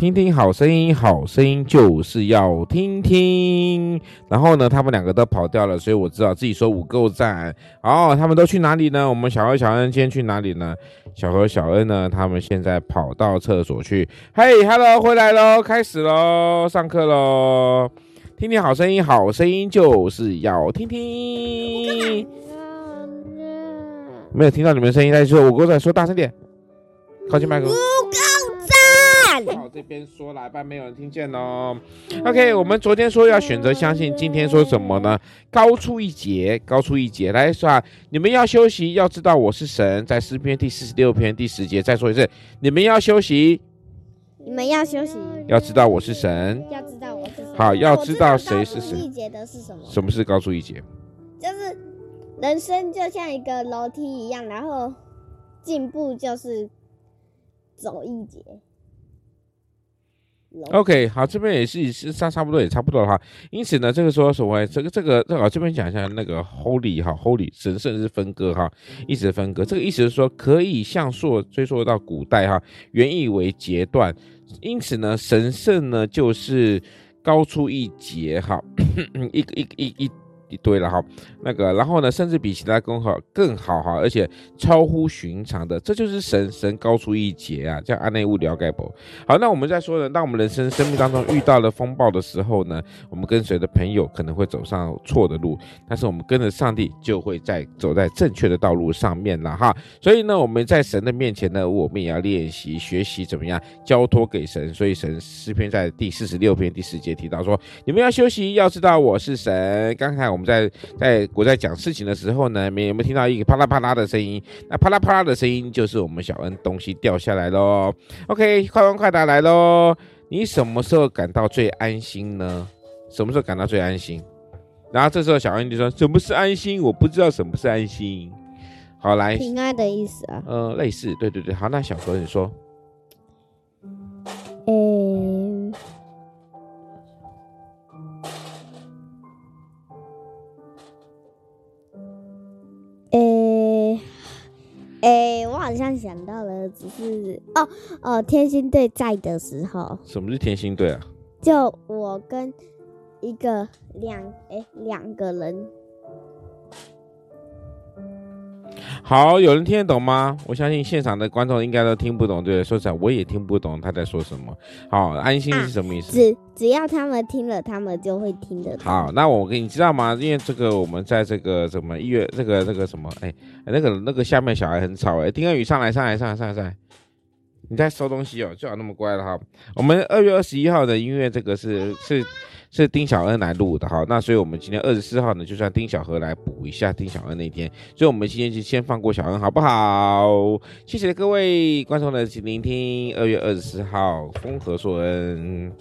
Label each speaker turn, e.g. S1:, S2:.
S1: 听听好声音，好声音就是要听听。然后呢，他们两个都跑掉了，所以我知道自己说五够赞。哦，他们都去哪里呢？我们小何、小恩今天去哪里呢？小何、小恩呢？他们现在跑到厕所去。嘿，Hello，回来喽，开始喽，上课喽。听听好声音，好声音就是要听听。没有听到你们声音，再说，我够赞说大声点，靠近麦克风。好，这边说来吧，没有人听见哦。OK，我们昨天说要选择相信，今天说什么呢？高出一节，高出一节。来说啊，你们要休息，要知道我是神，在诗篇第四十六篇第十节再说一次，你们要休息，
S2: 你们要休息，
S1: 要知道我是神，
S2: 要知道我是神。
S1: 好，要知道谁是神。
S2: 高出一节的是什么？
S1: 什么是高出一节？
S2: 就是人生就像一个楼梯一样，然后进步就是走一截。
S1: OK，好，这边也是是差差不多也差不多的话，因此呢，这个说所谓这个这个这个这边讲一下那个 Holy 哈，Holy 神圣是分割哈，意思分割，这个意思是说可以向溯追溯到古代哈，原意为截断，因此呢，神圣呢就是高出一截哈，一个一个一一。一堆了哈，那个，然后呢，甚至比其他更好更好哈，而且超乎寻常的，这就是神神高出一截啊，叫阿内物了解不？好，那我们再说呢，当我们人生生命当中遇到了风暴的时候呢，我们跟随的朋友可能会走上错的路，但是我们跟着上帝就会在走在正确的道路上面了哈。所以呢，我们在神的面前呢，我们也要练习学习怎么样交托给神。所以神诗篇在第四十六篇第十节提到说，你们要休息，要知道我是神。刚才我。我们在在我在讲事情的时候呢，有没有听到一个啪啦啪啦的声音？那啪啦啪啦的声音就是我们小恩东西掉下来喽。OK，快问快答来喽！你什么时候感到最安心呢？什么时候感到最安心？然后这时候小恩就说：“什么是安心？我不知道什么是安心。”好，来，
S2: 平安的意思啊？
S1: 呃，类似，对对对。好，那小何你说。
S2: 好像想到了，只是哦哦，天星队在的时候。
S1: 什么是天星队啊？
S2: 就我跟一个两哎两个人。
S1: 好，有人听得懂吗？我相信现场的观众应该都听不懂，对，说实在，我也听不懂他在说什么。好，安心是什么意思？
S2: 啊、只只要他们听了，他们就会听得懂。
S1: 好，那我给你知道吗？因为这个我们在这个什么一月，这个这个什么，哎，那个那个下面小孩很吵，哎，丁恩宇上来上来上来上来上来，你在收东西哦，最好那么乖了哈。我们二月二十一号的音乐，这个是是。是丁小恩来录的，哈，那所以我们今天二十四号呢，就算丁小何来补一下丁小恩那天，所以我们今天就先放过小恩，好不好？谢谢各位观众的聆听，二月二十四号风和硕恩。